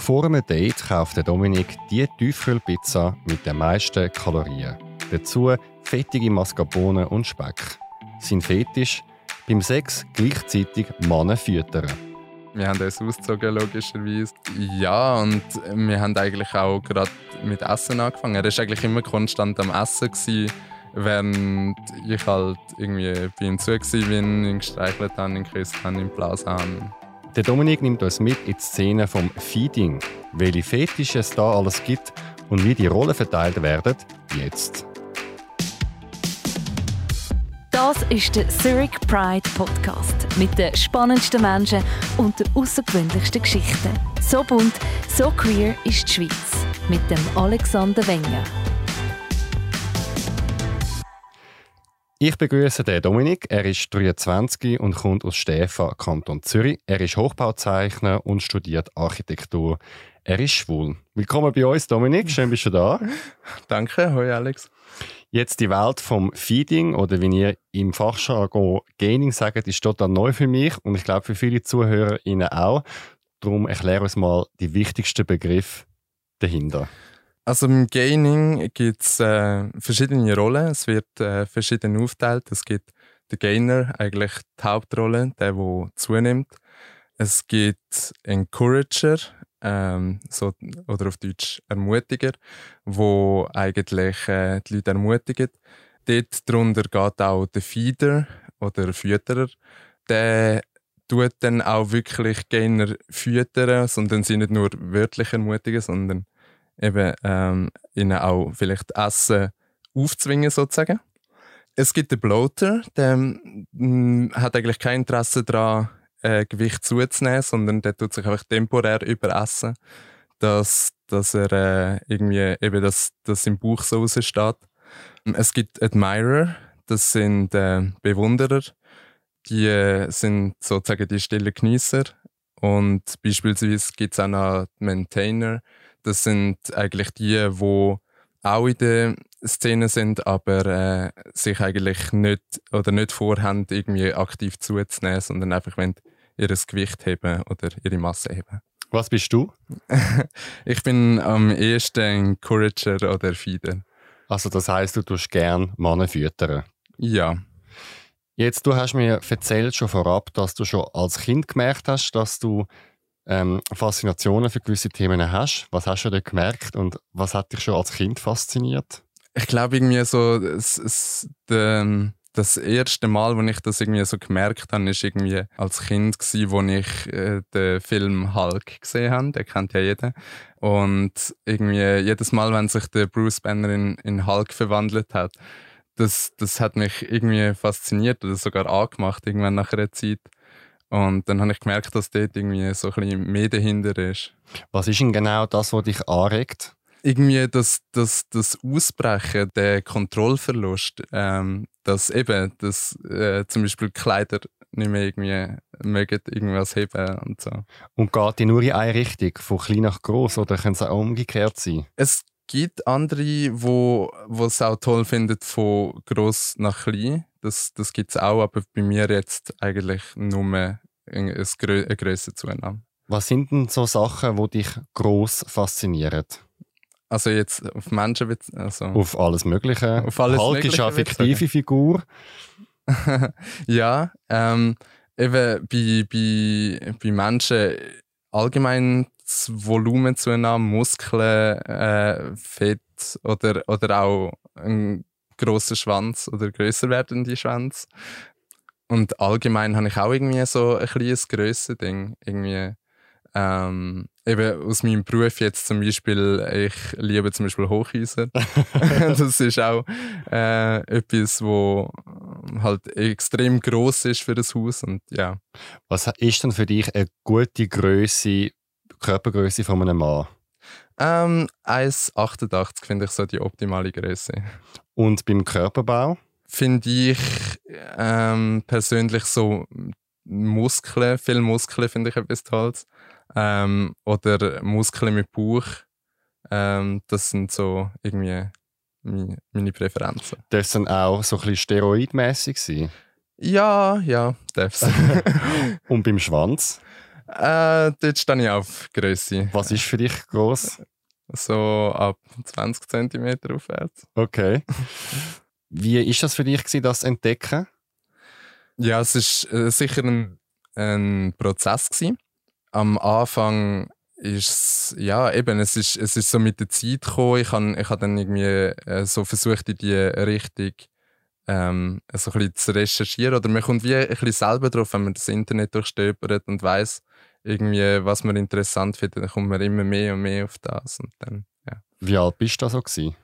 Vor einem Date kauft der Dominik die Tiefkühlpizza mit den meisten Kalorien. Dazu fettige Mascarpone und Speck. Sein Fetisch? Beim Sex gleichzeitig Männer füttern. Wir haben uns ausgezogen, logischerweise. Ja, und wir haben eigentlich auch gerade mit Essen angefangen. Er war eigentlich immer konstant am Essen, gewesen, während ich halt irgendwie bei ihm zu war, ihn gestreichelt habe, ihn geküsst habe, ihn geblasen habe. Der Dominik nimmt uns mit in die Szene vom Feeding. Welche Fetische es da alles gibt und wie die Rollen verteilt werden, jetzt. Das ist der Zurich Pride Podcast mit den spannendsten Menschen und den außergewöhnlichsten Geschichten. So bunt, so queer ist die Schweiz mit dem Alexander Wenger. Ich begrüße den Dominik. Er ist 23 und kommt aus Stäfa, Kanton Zürich. Er ist Hochbauzeichner und studiert Architektur. Er ist schwul. Willkommen bei uns, Dominik. Schön bist du da. Danke. Hoi, Alex. Jetzt die Welt vom Feeding oder wie ihr im Fachjargon Gaining sagt, ist total neu für mich und ich glaube für viele ZuhörerInnen auch. Darum erkläre uns mal die wichtigsten Begriffe dahinter. Also im Gaining gibt es äh, verschiedene Rollen. Es wird äh, verschieden aufgeteilt. Es gibt den Gainer, eigentlich die Hauptrolle, der, der zunimmt. Es gibt Encourager, ähm, so, oder auf Deutsch Ermutiger, wo eigentlich äh, die Leute ermutigen. Dort darunter geht auch der Feeder oder Fütterer. Der tut dann auch wirklich Gainer füttern, sondern sie nicht nur wörtlich ermutigen, sondern eben ähm, ihnen auch vielleicht Essen aufzwingen sozusagen. Es gibt den Bloater, der mm, hat eigentlich kein Interesse daran, äh, Gewicht zuzunehmen, sondern der tut sich einfach temporär überessen, dass, dass er äh, irgendwie eben das, das im Bauch so raussteht. Es gibt Admirer, das sind äh, Bewunderer, die äh, sind sozusagen die stillen Genießer. Und beispielsweise gibt es auch noch Maintainer, das sind eigentlich die, die auch in der Szene sind, aber äh, sich eigentlich nicht oder nicht vorhaben, irgendwie aktiv zuzunehmen, sondern einfach wenn ihr Gewicht heben oder ihre Masse heben. Was bist du? ich bin am ehesten Encourager oder Feeder. Also das heißt, du tust gern Männer füttern? Ja. Jetzt, du hast mir erzählt schon vorab, dass du schon als Kind gemerkt hast, dass du ähm, Faszinationen für gewisse Themen hast. Was hast du da gemerkt und was hat dich schon als Kind fasziniert? Ich glaube irgendwie so, es, es, de, das erste Mal, wo ich das irgendwie so gemerkt habe, ist irgendwie als Kind gewesen, wo ich äh, den Film Hulk gesehen habe. Den kennt ja jeder. Und irgendwie jedes Mal, wenn sich der Bruce Banner in, in Hulk verwandelt hat, das, das hat mich irgendwie fasziniert oder sogar angemacht, irgendwann nach einer Zeit. Und dann habe ich gemerkt, dass dort irgendwie so ein bisschen mehr dahinter ist. Was ist denn genau das, was dich anregt? Irgendwie das, das, das Ausbrechen, der Kontrollverlust, ähm, dass eben, dass äh, zum Beispiel Kleider nicht mehr irgendwie mögen irgendwas heben und so. Und geht die nur in eine Richtung, von klein nach groß oder kann es auch umgekehrt sein? Es gibt andere, wo es auch toll finden, von groß nach klein. Das, das gibt es auch, aber bei mir jetzt eigentlich nur eine, eine größere Zunahme. Was sind denn so Sachen, die dich gross faszinieren? Also jetzt auf Menschen, also auf alles Mögliche. Auf alles Hulk Mögliche, ist eine fiktive Figur. ja, ähm, eben bei, bei, bei Menschen allgemein das Volumenzunahme, Muskeln, äh, Fett oder, oder auch ein grosser Schwanz oder größer werdende Schwanz. Und allgemein habe ich auch irgendwie so ein kleines Grössending. Irgendwie, ähm, eben aus meinem Beruf jetzt zum Beispiel, ich liebe zum Beispiel Hochhäuser. das ist auch äh, etwas, wo halt extrem groß ist für das Haus und ja. Was ist denn für dich eine gute Größe, Körpergröße von einem Mann? Ähm, 1,88 finde ich so die optimale Größe. Und beim Körperbau? Finde ich ähm, persönlich so Muskeln, viele Muskeln finde ich etwas Tolles. Ähm, oder Muskeln mit Bauch. Ähm, das sind so irgendwie meine, meine Präferenzen. Das sind auch so ein bisschen steroidmäßig sein? Ja, ja, darf Und beim Schwanz? Äh, dort stehe ich auf Größe. Was ist für dich groß? So ab 20 cm aufwärts. Okay. Wie ist das für dich, gewesen, das entdecken? Ja, es war äh, sicher ein, ein Prozess. Gewesen. Am Anfang ist es, ja, eben, es ist, es ist so mit der Zeit gekommen. Ich habe ich hab dann irgendwie äh, so versucht, in die Richtung ähm, so ein bisschen zu recherchieren. Oder man kommt wie ein bisschen selber drauf, wenn man das Internet durchstöbert und weiß irgendwie, was man interessant findet, dann kommt man immer mehr und mehr auf das. Und dann, ja. Wie alt bist du da so gewesen?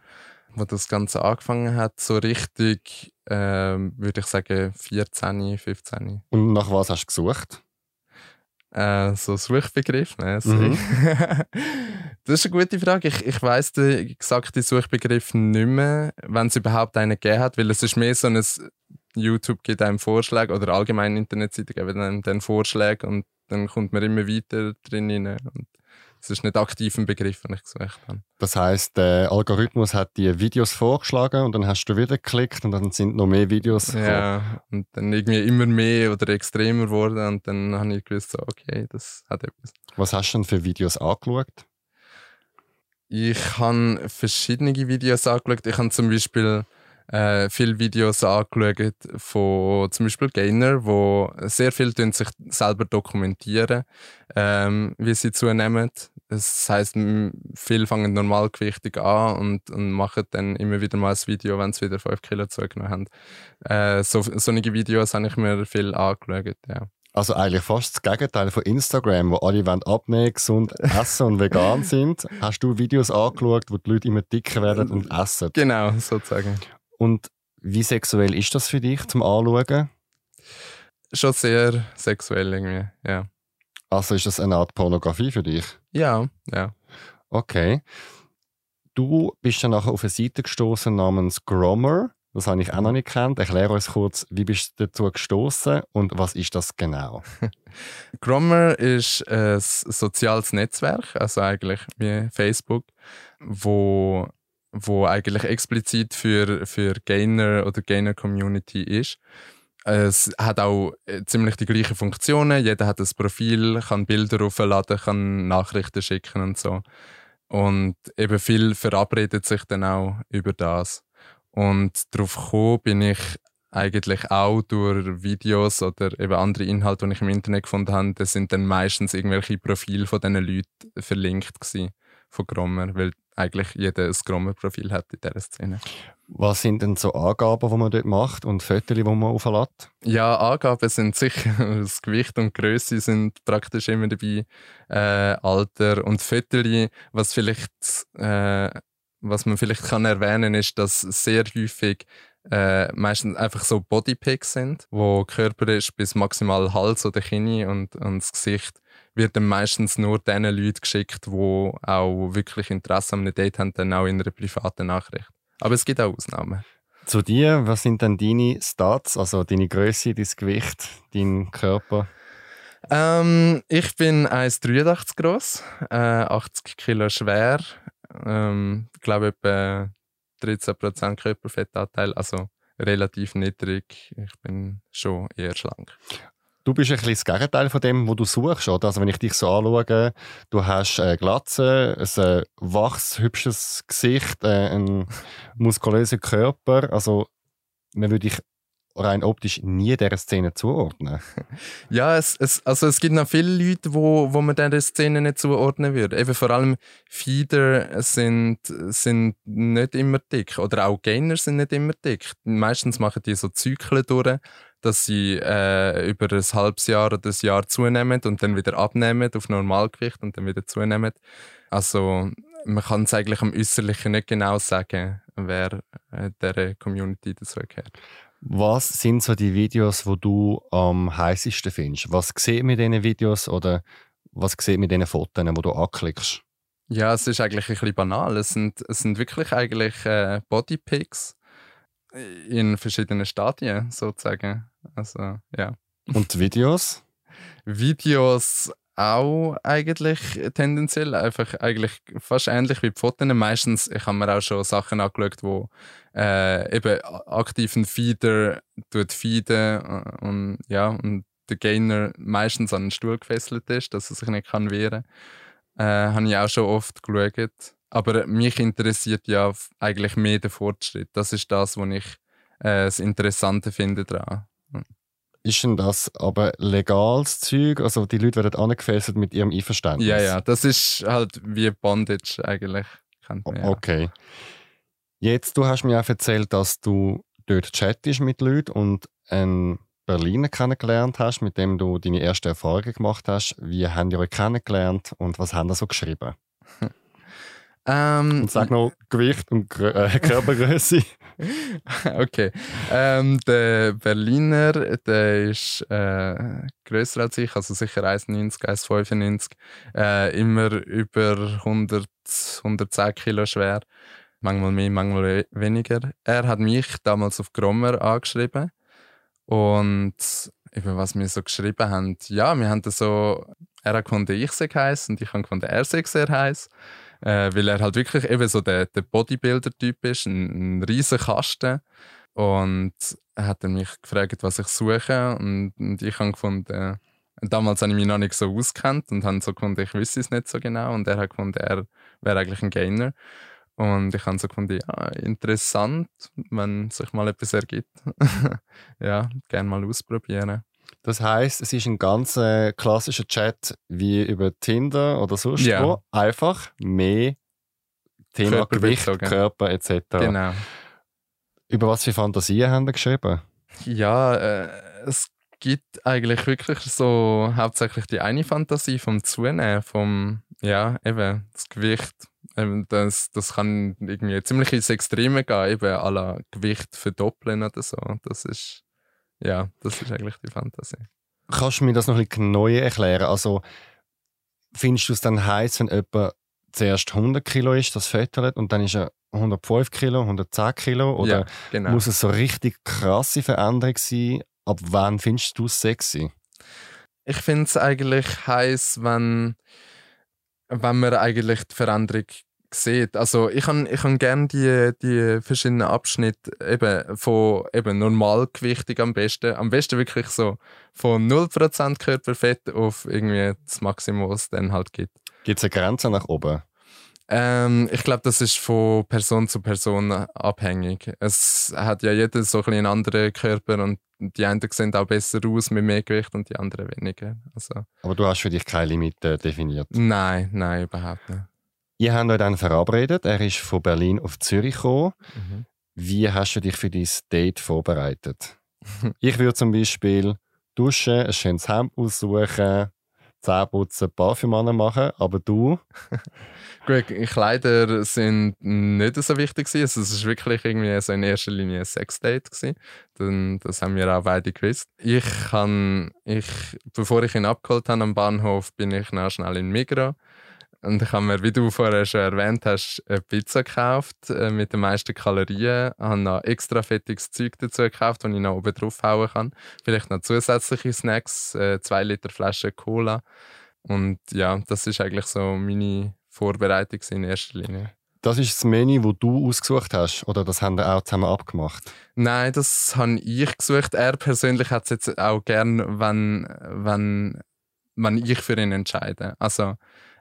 Wo das Ganze angefangen hat, so richtig, ähm, würde ich sagen, 14, 15. Und nach was hast du gesucht? Äh, so Suchbegriff, ne? Mhm. das ist eine gute Frage. Ich, ich weiss den exakten Suchbegriff nicht mehr, wenn es überhaupt einen gegeben hat, weil es ist mehr so ein YouTube gibt einem Vorschläge oder allgemein Internetseiten geben einem dann Vorschläge und dann kommt man immer weiter drin rein. Und es ist nicht aktiv ein Begriff, den ich gesucht habe. Das heißt, der Algorithmus hat dir Videos vorgeschlagen und dann hast du wieder geklickt und dann sind noch mehr Videos gekommen. Ja, und dann irgendwie immer mehr oder extremer geworden und dann habe ich gewusst, so, okay, das hat etwas. Was hast du denn für Videos angeschaut? Ich habe verschiedene Videos angeschaut. Ich habe zum Beispiel äh, viele Videos angeschaut von zum Beispiel Gainer, wo sehr viel sich selber dokumentieren, ähm, wie sie zunehmen. Das heißt, viele fangen normalgewichtig an und, und machen dann immer wieder mal ein Video, wenn sie wieder 5 Kilo zugenommen haben. Äh, so, solche Videos habe ich mir viel angeschaut, ja. Also eigentlich fast das Gegenteil von Instagram, wo alle wollen abnehmen, gesund essen und vegan sind. Hast du Videos angeschaut, wo die Leute immer dicker werden und essen? Genau, sozusagen. Und wie sexuell ist das für dich zum Anschauen? Schon sehr sexuell irgendwie, ja. Also ist das eine Art Pornografie für dich? Ja, ja. Okay. Du bist dann nachher auf eine Seite gestoßen namens Grommer. Das habe ich auch noch nicht gekannt. Erklär uns kurz, wie bist du dazu gestoßen und was ist das genau? Grommer ist ein soziales Netzwerk, also eigentlich wie Facebook, wo wo eigentlich explizit für, für Gainer oder Gainer-Community ist. Es hat auch äh, ziemlich die gleichen Funktionen. Jeder hat ein Profil, kann Bilder aufladen, kann Nachrichten schicken und so. Und eben viel verabredet sich dann auch über das. Und darauf gekommen bin ich eigentlich auch durch Videos oder eben andere Inhalte, die ich im Internet gefunden habe. Das sind dann meistens irgendwelche Profile von diesen Leuten verlinkt gewesen, von Grommer, weil eigentlich jeder ein Scrummer-Profil hat in dieser Szene. Was sind denn so Angaben, die man dort macht und Fotos, die man auflädt? Ja, Angaben sind sicher, das Gewicht und Größe sind praktisch immer dabei, äh, Alter und Fotos, was vielleicht, äh, was man vielleicht kann erwähnen ist, dass sehr häufig äh, meistens einfach so Bodypics sind, wo Körper ist bis maximal Hals oder Kinn und, und das Gesicht wird dann meistens nur den Leuten geschickt, die auch wirklich Interesse an einem Date haben, dann auch in einer privaten Nachricht. Aber es gibt auch Ausnahmen. Zu dir, was sind denn deine Stats, also deine Größe, dein Gewicht, dein Körper? Ähm, ich bin 1,83 groß, äh, 80 Kilo schwer, ähm, ich glaube etwa 13% Körperfettanteil, also relativ niedrig. Ich bin schon eher schlank. Du bist ein bisschen das Gegenteil von dem, was du suchst, oder? Also wenn ich dich so anschaue, du hast eine Glatze, ein äh, wachs, hübsches Gesicht, äh, einen muskulösen Körper. Also man würde dich rein optisch nie dieser Szene zuordnen. Ja, es, es, also es gibt noch viele Leute, wo, wo man dieser Szene nicht zuordnen würde. Eben vor allem Feeder sind, sind nicht immer dick oder auch Gainer sind nicht immer dick. Meistens machen die so Zyklen durch dass sie äh, über ein halbes Jahr oder ein Jahr zunehmen und dann wieder abnehmen auf Normalgewicht und dann wieder zunehmen. Also man kann es eigentlich am Äußerlichen nicht genau sagen, wer äh, dieser Community dazugehört. Was sind so die Videos, wo du am heißesten findest? Was sieht mit diesen Videos oder was sieht mit diesen Fotos, wo du anklickst? Ja, es ist eigentlich ein bisschen banal. Es sind, es sind wirklich eigentlich äh, Bodypics in verschiedenen Stadien sozusagen. Also, ja. Und Videos? Videos auch eigentlich tendenziell einfach eigentlich fast ähnlich wie die Fotos. Meistens, ich habe mir auch schon Sachen angeschaut, wo äh, eben aktiven Feeder tut feeden und ja und der Gainer meistens an den Stuhl gefesselt ist, dass er sich nicht kann wehren kann. Äh, habe ich auch schon oft geschaut. Aber mich interessiert ja eigentlich mehr der Fortschritt. Das ist das, was ich äh, das Interessante finde daran. Ist denn das aber legales Zeug? Also die Leute werden angefesselt mit ihrem Einverständnis? Ja, ja, das ist halt wie Bondage eigentlich. Man, ja. Jetzt, du hast mir auch erzählt, dass du dort chattest mit Leuten und einen Berliner kennengelernt hast, mit dem du deine ersten Erfahrungen gemacht hast. Wie haben die euch kennengelernt und was haben die so geschrieben? Ähm, und sag noch Gewicht und äh, Körpergröße. okay. Ähm, der Berliner, der ist äh, größer als ich, also sicher 1,90, 1,95. Äh, immer über 100, 110 Kilo schwer. Manchmal mehr, manchmal weniger. Er hat mich damals auf Grommer angeschrieben. Und eben, was wir so geschrieben haben, ja, wir haben so, er hat gefunden, ich sei heiß und ich habe gefunden, er sei sehr heiß äh, weil er halt wirklich eben so der, der Bodybuilder-Typ ist, ein, ein riesen Kasten. Und er hat dann mich gefragt, was ich suche und, und ich habe gefunden, damals habe ich mich noch nicht so auskennt und habe so gefunden, ich wüsste es nicht so genau und er hat gefunden, er wäre eigentlich ein Gainer. Und ich habe so gefunden, ja, interessant, wenn sich mal etwas ergibt. ja, gerne mal ausprobieren. Das heißt, es ist ein ganz äh, klassischer Chat wie über Tinder oder sonst Ja. wo. Einfach mehr Thema Gewicht, Körperbezogen. Körper etc. Genau. Über was für Fantasien haben Sie geschrieben? Ja, äh, es gibt eigentlich wirklich so hauptsächlich die eine Fantasie vom Zunehmen, vom, ja, eben, das Gewicht. Eben, das, das kann irgendwie ziemlich ins Extreme gehen, eben la Gewicht verdoppeln oder so. Das ist, ja, das ist eigentlich die Fantasie. Kannst du mir das noch ein bisschen neu erklären? Also, findest du es dann heiß, wenn jemand zuerst 100 Kilo ist, das fettert, und dann ist er 105 Kilo, 110 Kilo? Oder ja, genau. muss es so richtig krasse Veränderung sein? Ab wann findest du es sexy? Ich finde es eigentlich heiß, wenn, wenn man eigentlich die Veränderung sieht. Also ich habe ich han gerne die, die verschiedenen Abschnitte eben von eben Normalgewichtig am besten. Am besten wirklich so von 0% Körperfett auf irgendwie das Maximum, was es dann halt gibt. Gibt es eine Grenze nach oben? Ähm, ich glaube, das ist von Person zu Person abhängig. Es hat ja jeder so ein einen anderen Körper und die einen sehen auch besser aus mit mehr Gewicht und die anderen weniger. Also, Aber du hast für dich keine Limite definiert. nein, nein, überhaupt nicht. Ihr habt euch dann verabredet. Er ist von Berlin auf Zürich gekommen. Mhm. Wie hast du dich für dein Date vorbereitet? ich würde zum Beispiel duschen, ein schönes Hemd aussuchen, Zähne putzen, Parfüm machen, aber du, Gut, Kleider sind nicht so wichtig gewesen. Also es war wirklich irgendwie so in erster Linie ein Sexdate gewesen. Dann, das haben wir auch beide gewusst. Ich kann, ich, bevor ich ihn abgeholt habe am Bahnhof, bin ich noch schnell in Migros. Und ich habe mir, wie du vorher schon erwähnt hast, eine Pizza gekauft äh, mit den meisten Kalorien. Ich habe noch extra fettiges Zeug dazu gekauft, das ich noch oben drauf hauen kann. Vielleicht noch zusätzliche Snacks, äh, zwei Liter Flasche Cola. Und ja, das ist eigentlich so meine Vorbereitung in erster Linie. das ist das Menü, das du ausgesucht hast, oder das haben wir auch zusammen abgemacht? Nein, das habe ich gesucht. Er persönlich hat es jetzt auch gern, wenn, wenn, wenn ich für ihn entscheide. Also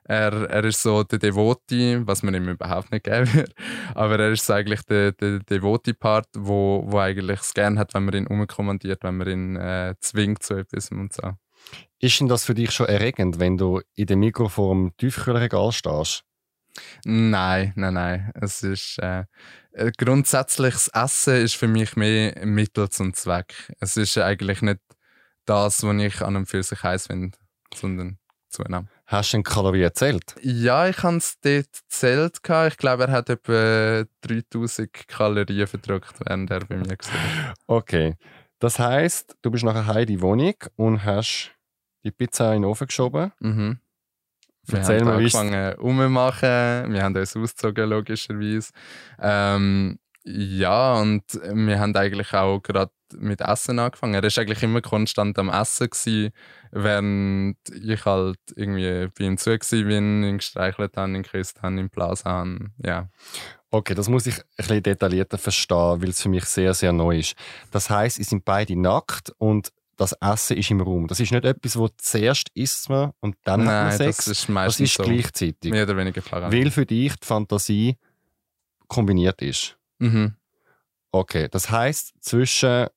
er, er ist so der Devoti, was man ihm überhaupt nicht geben würde. Aber er ist so eigentlich der, der Devoti-Part, wo, wo eigentlich es gern hat, wenn man ihn umkommandiert, wenn man ihn äh, zwingt zu etwas und so. Ist denn das für dich schon erregend, wenn du in dem Mikro vor dem Tiefkühlregal stehst? Nein, nein, nein. Es ist äh, äh, grundsätzlich das Essen ist für mich mehr Mittel zum Zweck. Es ist eigentlich nicht das, was ich an und für sich heiß finde, sondern zunehmen. Hast du denn Kalorien erzählt? Ja, ich habe es dort gezählt. Ich glaube, er hat etwa 3000 Kalorien verdrückt, während er bei mir war. Okay. Das heisst, du bist nachher heim in die Wohnung und hast die Pizza in den Ofen geschoben. Mhm. Wir Erzähl haben mal, angefangen umzumachen. Wir haben uns ausgezogen, logischerweise. Ähm, ja, und wir haben eigentlich auch gerade mit Essen angefangen. Er war eigentlich immer konstant am Essen, gewesen, während ich halt irgendwie bei ihm zu war, ihn gestreichelt habe, ihn geküsst habe, ihn geblasen habe. Ja. Okay, das muss ich ein bisschen detaillierter verstehen, weil es für mich sehr, sehr neu ist. Das heisst, ihr sind beide nackt und das Essen ist im Raum. Das ist nicht etwas, wo zuerst isst man und dann hat man Nein, Sex. das ist Das meistens ist so. gleichzeitig. Mehr oder weniger parallel. Weil für dich die Fantasie kombiniert ist. Mhm. Okay, das heißt zwischen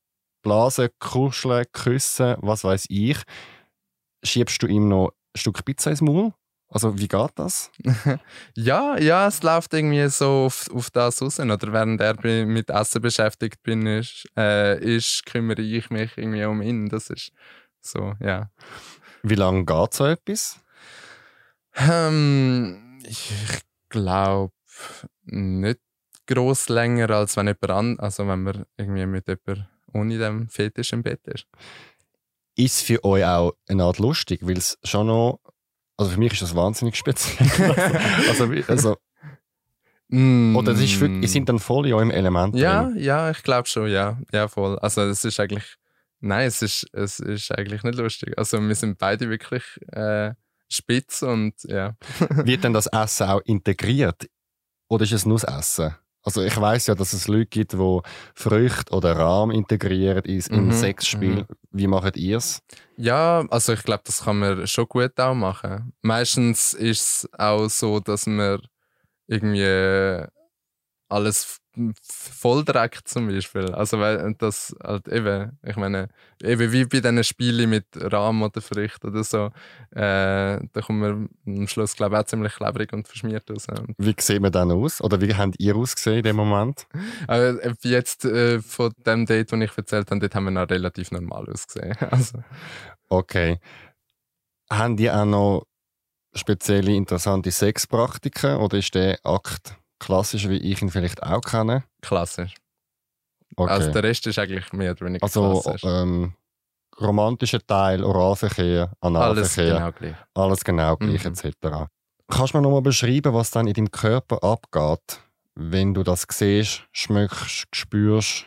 Blasen, Kuscheln, Küssen, was weiß ich, schiebst du ihm noch ein Stück Pizza ins Maul? Also wie geht das? Ja, ja, es läuft irgendwie so auf, auf das raus. Oder während er mit Essen beschäftigt bin, ist, äh, ist, kümmere ich mich irgendwie um ihn. Das ist so, ja. Wie lange geht so etwas? Ähm, ich glaube nicht groß länger, als wenn jemand an, also wenn man irgendwie mit jemand ohne dem Fetisch im Bett ist. Ist es für euch auch eine Art lustig? Weil es schon noch. Also für mich ist das wahnsinnig speziell. also, also, oder es ist wirklich, sind dann voll in eurem Element Mm. Ja, drin. ja, ich glaube schon, ja. Ja, voll. Also es ist eigentlich. Nein, es ist, es ist eigentlich nicht lustig. Also wir sind beide wirklich äh, spitz und ja. Wird denn das Essen auch integriert? Oder ist es nur das Essen? Also ich weiß ja, dass es Leute gibt, die Früchte oder Rahm integrieren ins in Mhm, Sexspiel. mhm. Wie macht ihr es? Ja, also ich glaube, das kann man schon gut auch machen. Meistens ist es auch so, dass man irgendwie alles volldreckt zum Beispiel. Also weil das halt eben, ich meine, eben wie bei diesen Spielen mit Rahm oder Früchten oder so, äh, da kommt man am Schluss glaube ich auch ziemlich klebrig und verschmiert raus. Und Wie sieht man dann aus? Oder wie habt ihr ausgesehen in dem Moment? Aber äh, jetzt äh, von dem Date, das ich erzählt habe, dort haben wir noch relativ normal ausgesehen. Also, Okay. Haben die auch noch spezielle interessante Sexpraktiken oder ist der Akt klassisch, wie ich ihn vielleicht auch kenne? klassisch. Okay. Also der Rest ist eigentlich mehr oder weniger Also, klassisch. ähm, romantischer Teil, Oralverkehr, Alles Analverkehr, genau gleich. alles genau gleich Mhm. etc. Kannst du mir nochmal beschreiben, was dann in deinem Körper abgeht, wenn du das siehst, schmeckst, spürst?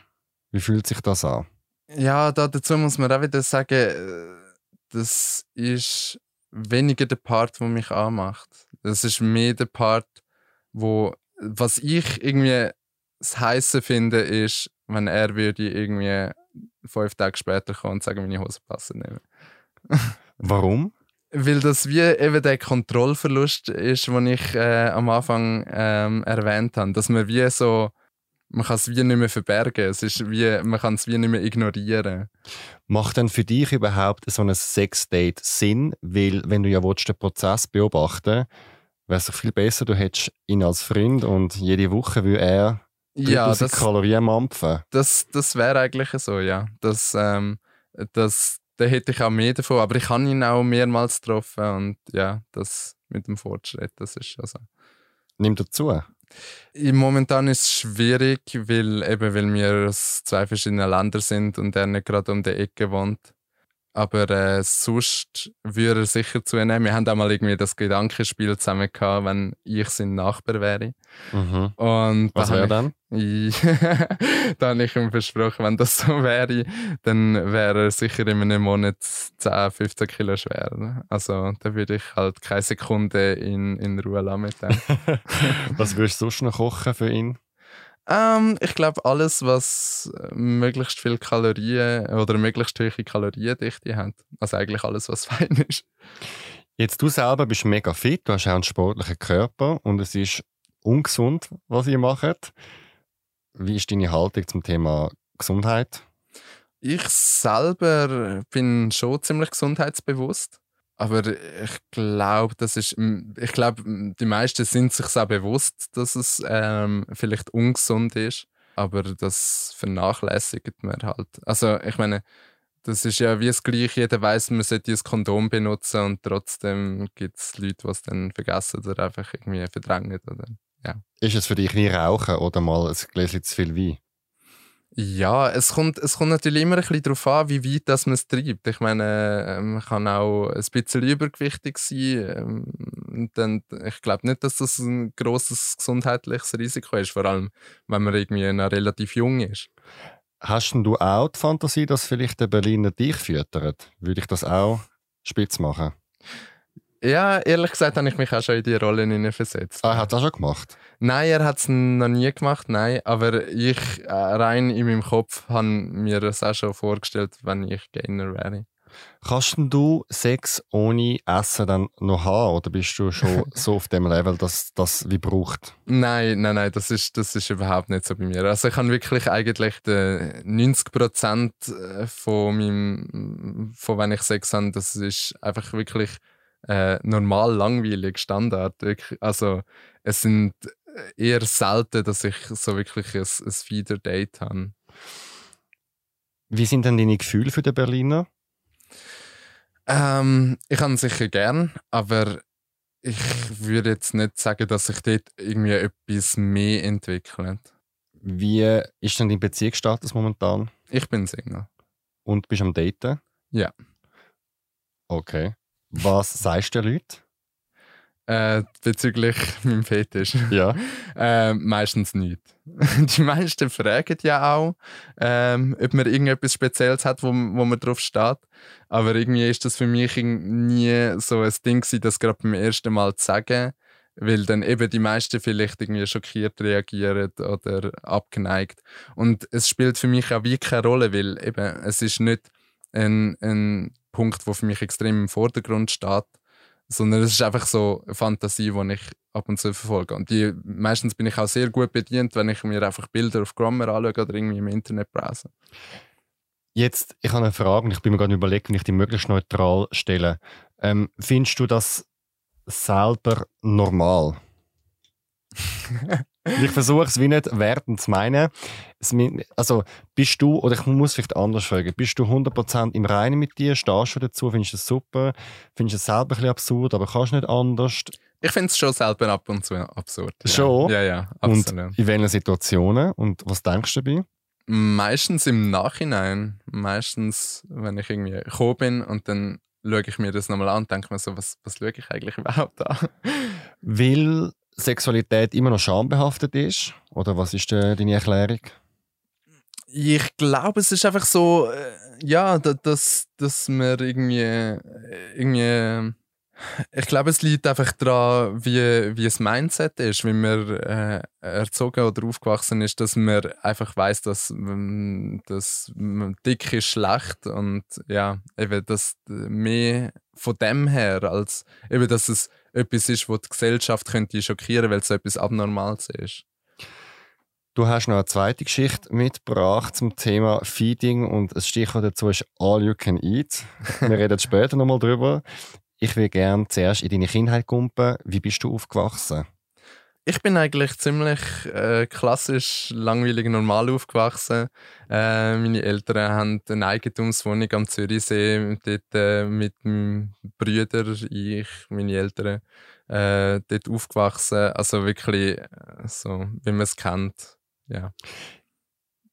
Wie fühlt sich das an? Ja, da, dazu muss man auch wieder sagen, äh, das ist weniger der Part, der mich anmacht. Das ist mehr der Part, wo was ich irgendwie das Heiße finde, ist, wenn er würde irgendwie fünf Tage später kommen und sagen, meine Hosen passen nicht. Warum? Weil das wie eben der Kontrollverlust ist, den ich äh, am Anfang ähm, erwähnt habe. Dass man wie so, man kann es wie nicht mehr verbergen. Es ist wie, man kann es wie nicht mehr ignorieren. Macht denn für dich überhaupt so ein Sexdate Sinn? Weil, wenn du ja willst, den Prozess beobachten wäre es doch viel besser, du hättest ihn als Freund und jede Woche würde er Ja, 3000 das, Kalorien mampfen. das, das wäre eigentlich so, ja. Das, ähm, das, da hätte ich auch mehr davon. Aber ich habe ihn auch mehrmals getroffen und ja, das mit dem Fortschritt, das ist schon so. Nimmt er zu? Im Momentan ist es schwierig, weil, eben, weil wir aus zwei verschiedenen Ländern sind und er nicht gerade um die Ecke wohnt. Aber äh, sonst würde er sicher zunehmen. Wir haben auch mal irgendwie das Gedankenspiel zusammen gehabt, wenn ich sein Nachbar wäre. Mhm. Und Was wäre dann? da habe ich ihm versprochen, wenn das so wäre, dann wäre er sicher in einem Monat 10, 15 Kilo schwer. Also da würde ich halt keine Sekunde in, in Ruhe lassen mit dem. Was würdest du sonst noch kochen für ihn? Ähm, ich glaube, alles, was äh, möglichst viel Kalorien oder möglichst hohe Kaloriendichte hat. Also eigentlich alles, was fein ist. Jetzt du selber bist mega fit, du hast auch einen sportlichen Körper und es ist ungesund, was ihr macht. Wie ist deine Haltung zum Thema Gesundheit? Ich selber bin schon ziemlich gesundheitsbewusst. Aber ich glaube, das ist, ich glaube, die meisten sind sich auch bewusst, dass es ähm, vielleicht ungesund ist. Aber das vernachlässigt man halt. Also, ich meine, das ist ja wie das Gleiche. Jeder weiß, man sollte ein Kondom benutzen und trotzdem gibt es Leute, die es dann vergessen oder einfach irgendwie verdrängen. Oder? Ist es für dich wie Rauchen oder mal ein Gläschen zu viel Wein? Ja, es kommt, es kommt natürlich immer ein bisschen darauf an, wie weit das man es treibt. Ich meine, äh, man kann auch ein bisschen übergewichtig sein. ähm, Dann, ich glaube nicht, dass das ein großes gesundheitliches Risiko ist, vor allem wenn man irgendwie noch relativ jung ist. Hast denn du auch die Fantasie, dass vielleicht der Berliner dich füttert? Würde ich das auch spitz machen? Ja, ehrlich gesagt habe ich mich auch schon in die Rolle versetzt. Ah, er hat das schon gemacht? Nein, er hat es noch nie gemacht, nein. Aber ich äh, rein in meinem Kopf habe mir das auch schon vorgestellt, wenn ich Gainer wäre. Kannst du Sex ohne Essen dann noch haben oder bist du schon so auf dem Level, dass das wie braucht? Nein, nein, nein, das ist, das ist überhaupt nicht so bei mir. Also ich habe wirklich eigentlich 90 Prozent äh, von meinem, von wenn ich Sex habe, das ist einfach wirklich äh, normal langweilig, Standard. Also es sind eher selten, dass ich so wirklich ein, ein Feeder-Date habe. Wie sind denn deine Gefühle für den Berliner? Ähm, ich habe sicher gern, aber ich würde jetzt nicht sagen, dass sich dort irgendwie etwas mehr entwickelt. Wie ist denn dein Beziehungsstatus momentan? Ich bin Single. Und bist am Daten? Ja. Okay. Was sagst du den Leuten? Äh, bezüglich meinem Fetisch. Ja. äh, meistens nicht. Die meisten fragen ja auch, ähm, ob man irgendetwas Spezielles hat, wo, wo man drauf steht. Aber irgendwie ist das für mich nie so ein Ding gewesen, das gerade beim ersten Mal zu sagen, weil dann eben die meisten vielleicht irgendwie schockiert reagieren oder abgeneigt. Und es spielt für mich auch wie keine Rolle, weil eben es ist nicht ein, ein Punkt, der für mich extrem im Vordergrund steht, sondern es ist einfach so eine Fantasie, die ich ab und zu verfolge. Und die, meistens bin ich auch sehr gut bedient, wenn ich mir einfach Bilder auf Grammar anschaue oder irgendwie im Internet browse. Jetzt, ich habe eine Frage und ich bin mir gerade überlegt, wie ich die möglichst neutral stelle. Ähm, findest du das selber normal? ich versuche es wie nicht wertend zu meinen. Also bist du, oder ich muss vielleicht anders fragen, bist du 100% im Reinen mit dir? Stehst du dazu? Findest du es super? Findest du es selber ein bisschen absurd, aber kannst du nicht anders? Ich finde es schon selber ab und zu absurd. Ja. Schon? Ja, ja, absolut. Und in welchen Situationen? Und was denkst du dabei? Meistens im Nachhinein. Meistens, wenn ich irgendwie gekommen bin und dann schaue ich mir das nochmal an und denke mir so, was, was schaue ich eigentlich überhaupt an? Weil Sexualität immer noch schambehaftet ist? Oder was ist deine Erklärung? Ich glaube, es ist einfach so, äh, ja, dass, dass man irgendwie, äh, irgendwie ich glaube, es liegt einfach daran, wie, wie das Mindset ist, wie man äh, erzogen oder aufgewachsen ist, dass man einfach weiß, dass, dass dick ist schlecht und ja, eben, dass mehr von dem her, als eben, dass es etwas ist, was die Gesellschaft könnte schockieren, weil es so etwas Abnormales ist. Du hast noch eine zweite Geschichte mitgebracht zum Thema Feeding und das Stichwort dazu ist All You Can Eat. Wir reden später nochmal drüber. Ich will gerne zuerst in deine Kindheit kumpen. Wie bist du aufgewachsen? Ich bin eigentlich ziemlich äh, klassisch, langweilig, normal aufgewachsen. Äh, meine Eltern haben eine Eigentumswohnung am Zürichsee, dort äh, mit meinem Brüder, ich, meine Eltern, äh, dort aufgewachsen. Also wirklich äh, so, wie man es kennt. Ja.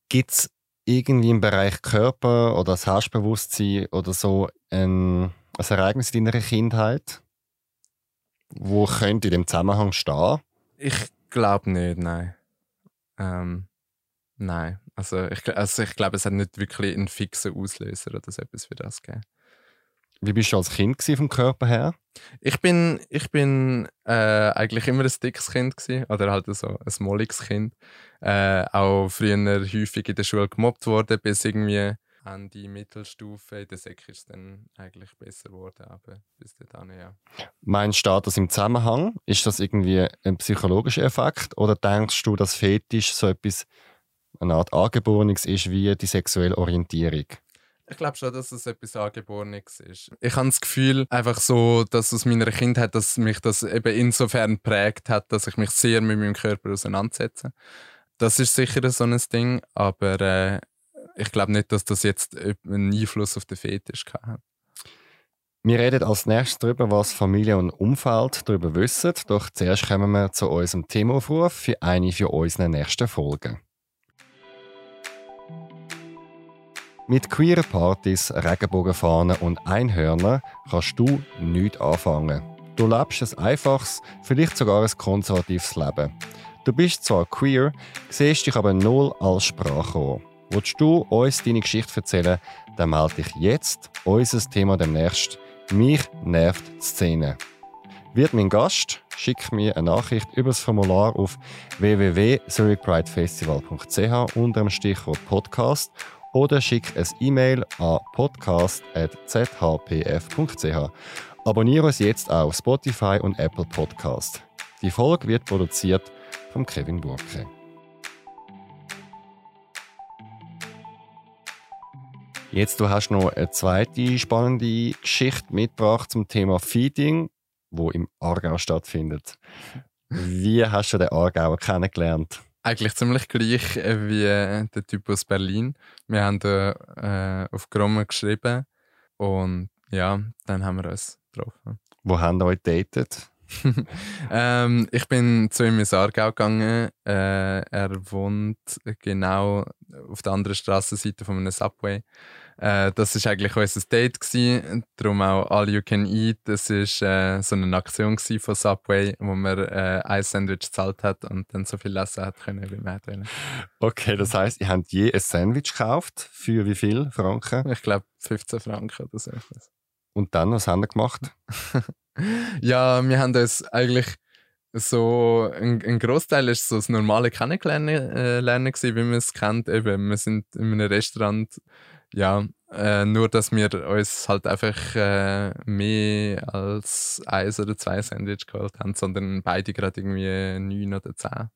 Gibt es irgendwie im Bereich Körper oder Selbstbewusstsein oder so ein, ein Ereignis in deiner Kindheit, wo könnte in dem Zusammenhang stehen? Ich glaube nicht, nein. Ähm, nein. Also ich, also ich glaube, es hat nicht wirklich einen fixen Auslöser oder so etwas für das gegeben. Wie bist du als Kind vom Körper her? Ich bin, ich bin äh, eigentlich immer ein dickes Kind gewesen, oder halt so ein molliges Kind. Äh, auch früher häufig in der Schule gemobbt worden, bis irgendwie an die Mittelstufe. In der Sek ist es dann eigentlich besser geworden, aber bis dahin, ja. Meinst du das im Zusammenhang? Ist das irgendwie ein psychologischer Effekt? Oder denkst du, dass Fetisch so etwas, eine Art Angeborenes ist wie die sexuelle Orientierung? Ich glaube schon, dass es etwas Angeborenes ist. Ich habe das Gefühl, einfach so, dass aus meiner Kindheit, dass mich das eben insofern prägt hat, dass ich mich sehr mit meinem Körper auseinandersetze. Das ist sicher so ein Ding, aber äh, ich glaube nicht, dass das jetzt einen Einfluss auf den Fetisch hat. Wir reden als nächstes darüber, was Familie und Umfeld darüber wissen. Doch zuerst kommen wir zu unserem Themaaufruf für eine für unsere nächsten Folgen. Mit queeren Partys, Regenbogenfahnen und Einhörnern kannst du nichts anfangen. Du lebst ein einfaches, vielleicht sogar ein konservatives Leben. Du bist zwar queer, siehst dich aber null als Sprachrohr. Willst du uns deine Geschichte erzählen, dann melde dich jetzt. Unser Thema demnächst. Mich nervt die Szene. Wird mein Gast, schick mir eine Nachricht über das Formular auf www.zurichpridefestival.ch unter dem Stichwort Podcast oder schick ein E-Mail an podcast.zhpf.ch. Abonniere uns jetzt auch auf Spotify und Apple Podcast. Die Folge wird produziert von Kevin Burke. Jetzt du hast noch eine zweite spannende Geschichte mitgebracht zum Thema Feeding, wo im Aargau stattfindet. Wie hast du den Aargauer kennengelernt? Eigentlich ziemlich gleich wie äh, der Typ aus Berlin. Wir haben da äh, auf Gromme geschrieben und ja, dann haben wir uns getroffen. Wo haben wir euch datet? ähm, ich bin zu ihm ins Aargau gegangen. Äh, er wohnt genau auf der anderen Straßenseite von einem Subway. Äh, das ist eigentlich unser Date gewesen. Darum auch All You Can Eat. Das ist äh, so eine Aktion von Subway, wo man äh, ein Sandwich gezahlt hat und dann so viel essen hat können, wie man wollte. Okay, das heißt, ihr habt je ein Sandwich gekauft. Für wie viel Franken? Ich glaube 15 Franken oder so. Und dann, was haben wir gemacht? ja, wir haben das eigentlich so, ein, ein Großteil ist so das normale Kennenlernen, äh, gewesen, wie man es kennt. Eben, wir sind in einem Restaurant, ja, äh, nur dass wir uns halt einfach äh, mehr als eins oder zwei Sandwich geholt haben, sondern beide gerade irgendwie neun oder zehn.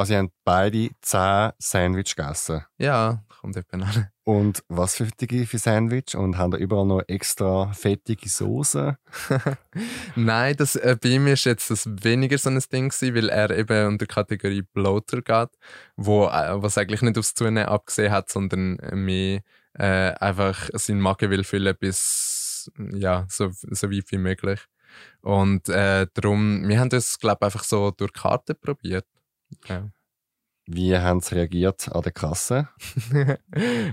Also, ihr habt beide zehn Sandwich gegessen? Ja, kommt eben an. Und was für fettige für Sandwich? Und haben da überall noch extra fettige Soße? Nein, das, äh, bei ihm ist jetzt das weniger so ein Ding gewesen, weil er eben unter Kategorie Bloater geht, wo, äh, was eigentlich nicht aufs Zunehmen abgesehen hat, sondern mehr äh, einfach seinen Magen will füllen bis ja, so, so weit wie möglich. Und äh, darum, wir haben das, glaube ich, einfach so durch Karten probiert. Ja. Wie haben sie reagiert an der Kasse?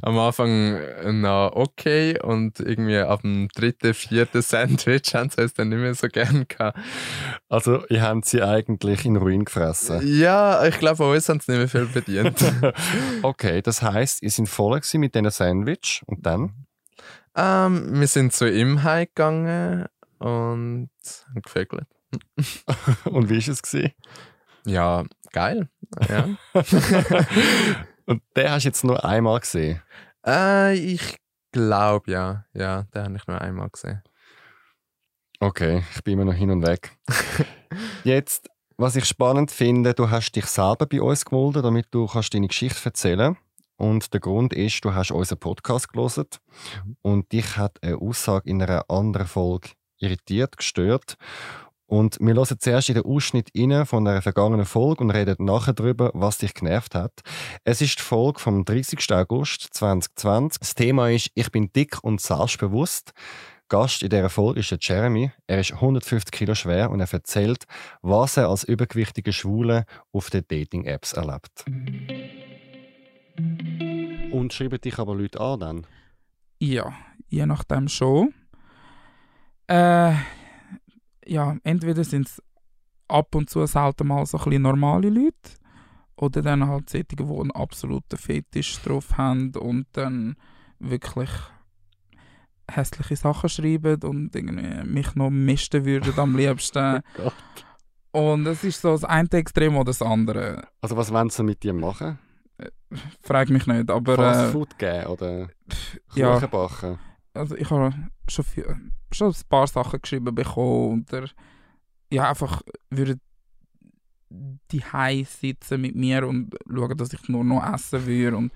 Am Anfang noch okay und irgendwie ab dem dritten, vierten Sandwich haben sie es dann nicht mehr so gern gehabt. Also, ihr habt sie eigentlich in Ruin gefressen? Ja, ich glaube, bei uns haben sie nicht mehr viel bedient. okay, das heisst, ihr seid voll mit diesen Sandwich und dann? Ähm, wir sind zu ihm heimgegangen und haben gefegelt. und wie war es? Gewesen? Ja, geil. Ja. Und den hast du jetzt nur einmal gesehen? Äh, ich glaube ja. Ja, den habe ich nur einmal gesehen. Okay, ich bin immer noch hin und weg. jetzt, was ich spannend finde, du hast dich selber bei uns gemeldet, damit du kannst deine Geschichte erzählen und der Grund ist, du hast unseren Podcast gelesen mhm. und dich hat eine Aussage in einer anderen Folge irritiert, gestört. Und wir hören zuerst in den Ausschnitt von einer vergangenen Folge und reden nachher darüber, was dich genervt hat. Es ist die Folge vom 30. August 2020. Das Thema ist «Ich bin dick und selbstbewusst». Gast in dieser Folge ist Jeremy. Er ist 150 Kilo schwer und er erzählt, was er als übergewichtiger Schwule auf den Dating-Apps erlebt. Und schreiben dich aber Leute an dann? Ja, je nachdem schon. Äh, ja, entweder sind es ab und zu selten mal so ein normale Leute oder dann halt solche, die einen absoluten Fetisch drauf haben und dann wirklich hässliche Sachen schreiben und irgendwie mich noch misten würden am liebsten. oh und es ist so das eine Extrem oder das andere. Also was wollen sie mit dir machen? Frag mich nicht, aber... Fast äh, Food geben oder Kuchen ja, backen? Also ich habe schon viel, schon ein paar Sachen geschrieben bekommen und er, ja, einfach würde die heiß sitzen mit mir und schauen, dass ich nur noch essen würde und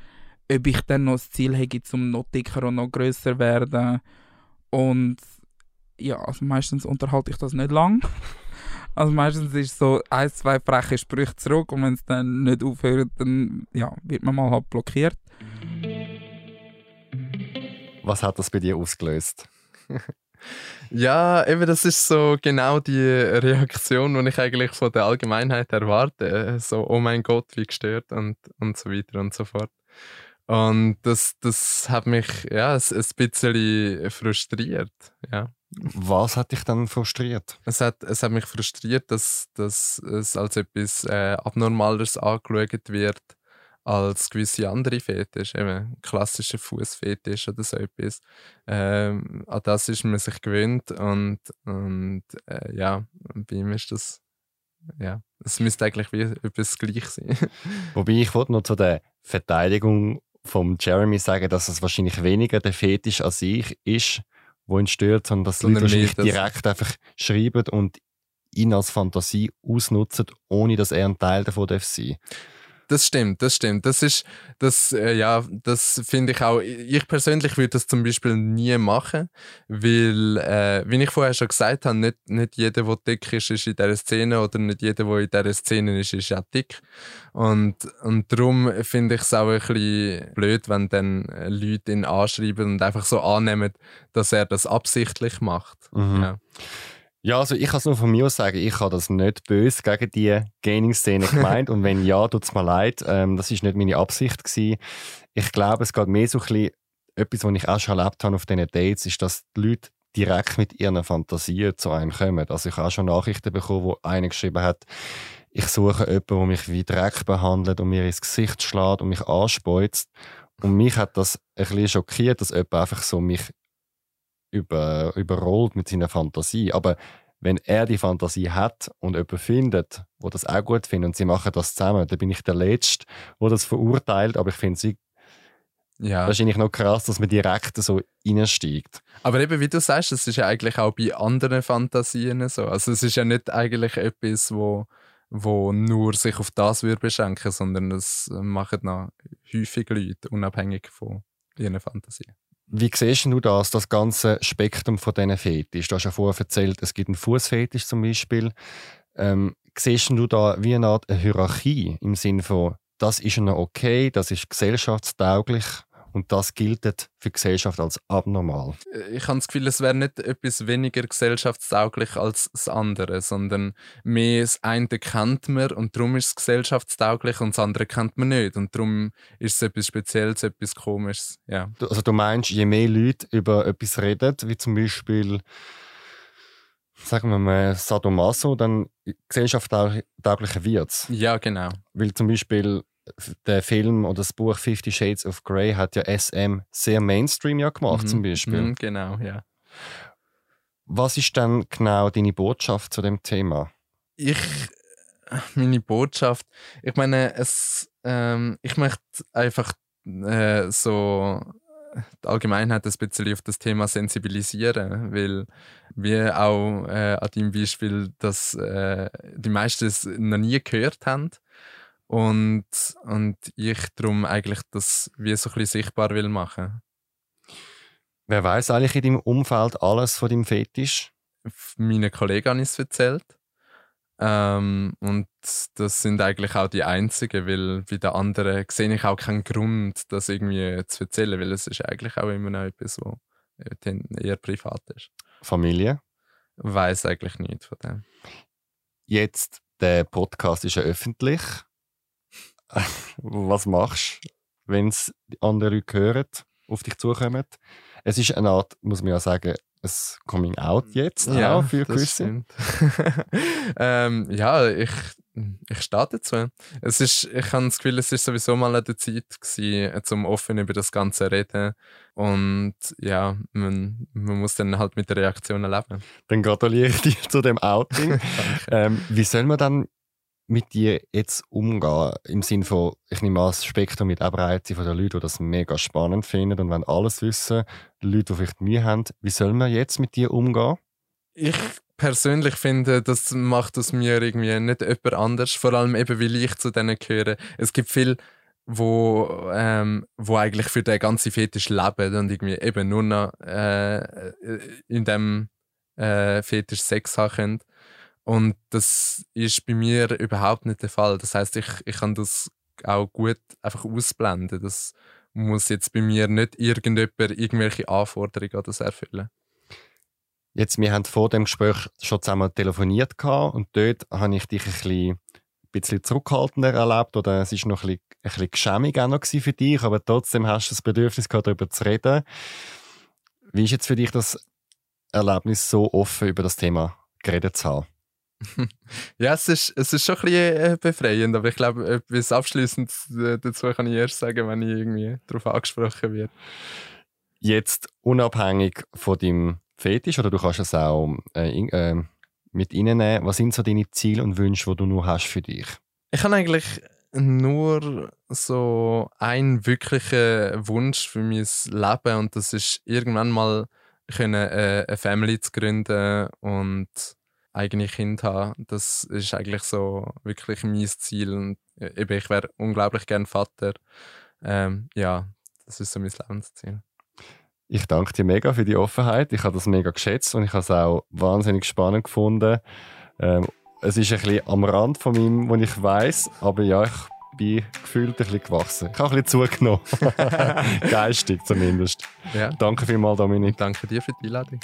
ob ich dann noch das Ziel hätte, um noch dicker und noch grösser werden. Und ja, also meistens unterhalte ich das nicht lang. Also meistens ist so ein, zwei freche Sprüche zurück und wenn es dann nicht aufhört, dann ja, wird man mal halt blockiert. Was hat das bei dir ausgelöst? Ja, eben das ist so genau die Reaktion, die ich eigentlich von der Allgemeinheit erwarte. So, oh mein Gott, wie gestört und, und so weiter und so fort. Und das, das hat mich ja, ein, ein bisschen frustriert. Ja. Was hat dich dann frustriert? Es hat, es hat mich frustriert, dass, dass es als etwas äh, Abnormales angeschaut wird, als gewisse andere Fetisch, eben klassischer Fußfetisch oder so etwas. Ähm, an das ist man sich gewöhnt und, und äh, ja, bei ihm ist das, ja, es müsste eigentlich wie etwas gleich sein. Wobei ich wollte noch zu der Verteidigung von Jeremy sagen, dass es wahrscheinlich weniger der Fetisch an sich ist, wo ihn stört, sondern dass Leute wahrscheinlich direkt einfach schreiben und ihn als Fantasie ausnutzen, ohne dass er ein Teil davon sein darf das stimmt, das stimmt. Das ist, das, äh, ja, das finde ich auch. Ich persönlich würde das zum Beispiel nie machen, weil, äh, wie ich vorher schon gesagt habe, nicht, nicht jeder, der dick ist, ist in dieser Szene oder nicht jeder, der in dieser Szene ist, ist auch dick. Und, und darum finde ich es auch ein bisschen blöd, wenn dann Leute ihn anschreiben und einfach so annehmen, dass er das absichtlich macht. Mhm. Ja. Ja, also ich kann es nur von mir aus sagen, ich habe das nicht böse gegen die Gaming-Szene gemeint. und wenn ja, tut es mir leid. Ähm, das ist nicht meine Absicht gewesen. Ich glaube, es geht mehr so ein bisschen, etwas, was ich auch schon erlebt habe auf diesen Dates, ist, dass die Leute direkt mit ihren Fantasien zu einem kommen. Also ich habe auch schon Nachrichten bekommen, wo einer geschrieben hat, ich suche jemanden, der mich wie Dreck behandelt und mir ins Gesicht schlägt und mich anspeuzt. Und mich hat das ein bisschen schockiert, dass jemand einfach so mich über, überrollt mit seiner Fantasie. Aber wenn er die Fantasie hat und jemanden findet, wo das auch gut findet und sie machen das zusammen, dann bin ich der Letzte, der das verurteilt. Aber ich finde es ja. wahrscheinlich noch krass, dass man direkt so reinsteigt. Aber eben, wie du sagst, es ist ja eigentlich auch bei anderen Fantasien so. Also es ist ja nicht eigentlich etwas, wo wo nur sich auf das würde beschränken, sondern es machen noch häufig Leute, unabhängig von ihren Fantasien. Wie siehst du das, das ganze Spektrum von diesen Fetisch? Du hast ja vorher erzählt, es gibt einen Fußfetisch zum Beispiel. Ähm, siehst du da wie eine Art Hierarchie im Sinne von, das ist noch okay, das ist gesellschaftstauglich und das gilt für die Gesellschaft als abnormal. Ich habe das Gefühl, es wäre nicht etwas weniger gesellschaftstauglich als das andere, sondern mehr das eine kennt man und darum ist es gesellschaftstauglich und das andere kennt man nicht. Und darum ist es etwas Spezielles, etwas Komisches. Ja. Also du meinst, je mehr Leute über etwas reden, wie zum Beispiel sagen wir mal, Sadomaso, dann gesellschaftstauglicher wird es. Ja, genau. Weil zum Beispiel der Film oder das Buch Fifty Shades of Grey hat ja SM sehr Mainstream ja gemacht, mhm. zum Beispiel. Mhm, genau, ja. Was ist dann genau deine Botschaft zu dem Thema? Ich, meine Botschaft, ich meine, es, ähm, ich möchte einfach äh, so die Allgemeinheit ein bisschen auf das Thema sensibilisieren, weil wir auch äh, an deinem Beispiel, dass äh, die meisten es noch nie gehört haben und, und ich darum eigentlich das wie so ein bisschen sichtbar will machen. Wer weiß eigentlich in deinem Umfeld alles von deinem Fetisch? Meine Kollegen haben es erzählt. Ähm, und das sind eigentlich auch die einzigen, weil bei den anderen sehe ich auch keinen Grund, das irgendwie zu erzählen, weil es ist eigentlich auch immer noch etwas, was eher privat ist. Familie? Weiß eigentlich nichts von dem. Jetzt, der Podcast ist ja öffentlich. was machst du, wenn es andere Leute hören, auf dich zukommen? Es ist eine Art, muss man ja sagen, ein Coming Out jetzt ja, auch für gewisse. ähm, ja, ich, ich stehe dazu. Es ist, ich habe das Gefühl, es ist sowieso mal der Zeit gewesen, um offen über das Ganze zu reden. Und ja, man, man muss dann halt mit der Reaktion leben. Dann gratuliere ich dir zu dem Outing. ähm, wie soll man dann mit dir jetzt umgehen? Im Sinne von, ich nehme an, das Spektrum mit breit von den Leuten, die das mega spannend finden und wenn alles wissen, Leute, die vielleicht Mühe haben, wie soll man jetzt mit dir umgehen? Ich persönlich finde, das macht aus mir irgendwie nicht jemand anders, vor allem eben, weil ich zu denen gehöre. Es gibt viele, wo, ähm, wo eigentlich für den ganzen Fetisch leben und irgendwie eben nur noch äh, in dem äh, Fetisch Sex haben können. Und das ist bei mir überhaupt nicht der Fall. Das heißt, ich, ich kann das auch gut einfach ausblenden. Das muss jetzt bei mir nicht irgendjemand irgendwelche Anforderungen oder so erfüllen. Jetzt, wir haben vor dem Gespräch schon zusammen telefoniert und dort habe ich dich ein bisschen, ein bisschen zurückhaltender erlebt oder es war noch ein bisschen, ein bisschen auch noch für dich, aber trotzdem hast du das Bedürfnis gehabt, darüber zu reden. Wie ist jetzt für dich das Erlebnis, so offen über das Thema geredet zu haben? ja, es ist, es ist schon ein bisschen äh, befreiend, aber ich glaube, etwas Abschließendes äh, dazu kann ich erst sagen, wenn ich irgendwie darauf angesprochen werde. Jetzt unabhängig von deinem Fetisch, oder du kannst es auch äh, in, äh, mit reinnehmen, was sind so deine Ziele und Wünsche, die du nur hast für dich? Ich habe eigentlich nur so einen wirklichen Wunsch für mein Leben und das ist irgendwann mal können, äh, eine Family zu gründen und eigene Kinder haben. Das ist eigentlich so wirklich mein Ziel und äh, ich wäre unglaublich gern Vater. Ähm, ja, das ist so mein Lebensziel. Ich danke dir mega für die Offenheit. Ich habe das mega geschätzt und ich habe es auch wahnsinnig spannend gefunden. Ähm, es ist ein bisschen am Rand von meinem, was ich weiß, aber ja, ich bin gefühlt ein bisschen gewachsen. Ich habe ein bisschen zugenommen. Geistig zumindest. Ja. Danke vielmals, Dominik. Danke dir für die Einladung.